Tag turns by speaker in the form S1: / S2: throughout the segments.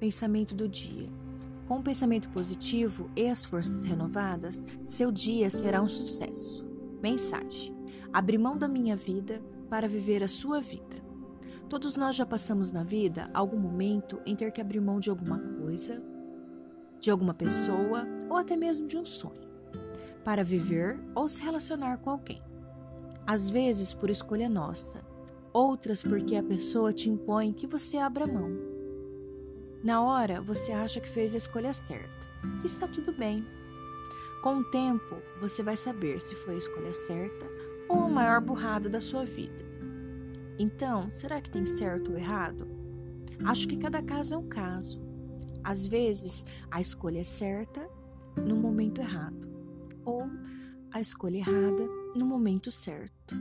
S1: pensamento do dia. Com o pensamento positivo e as forças renovadas, seu dia será um sucesso. Mensagem: Abri mão da minha vida para viver a sua vida. Todos nós já passamos na vida algum momento em ter que abrir mão de alguma coisa, de alguma pessoa ou até mesmo de um sonho, para viver ou se relacionar com alguém. Às vezes por escolha nossa, outras porque a pessoa te impõe que você abra mão. Na hora você acha que fez a escolha certa, que está tudo bem. Com o tempo você vai saber se foi a escolha certa ou a maior burrada da sua vida. Então, será que tem certo ou errado? Acho que cada caso é um caso. Às vezes, a escolha é certa no momento errado, ou a escolha errada no momento certo.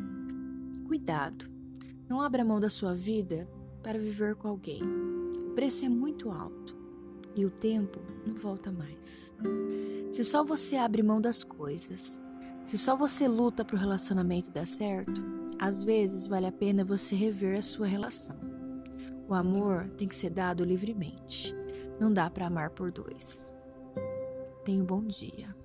S1: Cuidado, não abra mão da sua vida para viver com alguém. O preço é muito alto e o tempo não volta mais. Se só você abre mão das coisas, se só você luta para o relacionamento dar certo, às vezes vale a pena você rever a sua relação. O amor tem que ser dado livremente. Não dá para amar por dois. Tenha um bom dia.